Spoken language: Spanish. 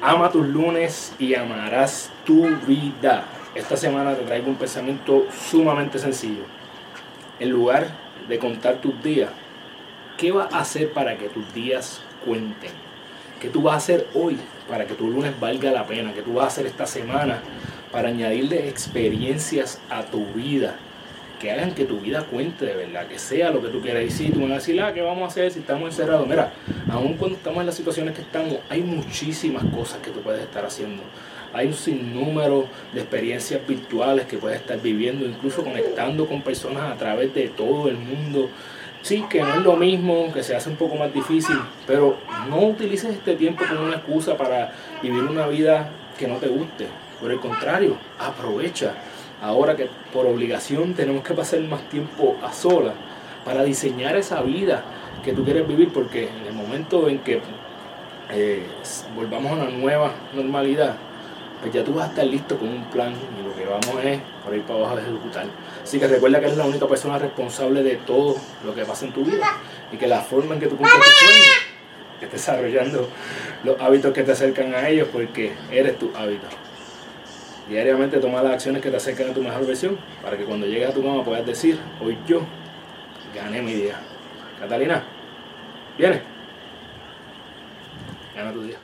Ama tus lunes y amarás tu vida. Esta semana te traigo un pensamiento sumamente sencillo. En lugar de contar tus días, ¿qué vas a hacer para que tus días cuenten? ¿Qué tú vas a hacer hoy para que tu lunes valga la pena? ¿Qué tú vas a hacer esta semana para añadirle experiencias a tu vida? Que hagan que tu vida cuente de verdad, que sea lo que tú quieras. decir. tú me vas a decir, ah, ¿qué vamos a hacer si estamos encerrados? Mira, aún cuando estamos en las situaciones que estamos, hay muchísimas cosas que tú puedes estar haciendo. Hay un sinnúmero de experiencias virtuales que puedes estar viviendo, incluso conectando con personas a través de todo el mundo. Sí, que no es lo mismo, que se hace un poco más difícil, pero no utilices este tiempo como una excusa para vivir una vida que no te guste. Por el contrario, aprovecha ahora que por obligación tenemos que pasar más tiempo a solas para diseñar esa vida que tú quieres vivir, porque en el momento en que eh, volvamos a una nueva normalidad, pues ya tú vas a estar listo con un plan y lo que vamos es por ir para abajo a ejecutar. Así que recuerda que eres la única persona responsable de todo lo que pasa en tu vida y que la forma en que tú cumples tu sueño es desarrollando los hábitos que te acercan a ellos porque eres tu hábito. Diariamente toma las acciones que te acercan a tu mejor versión para que cuando llegues a tu cama puedas decir, hoy yo gané mi día. Catalina, ¿viene? Gana tu día.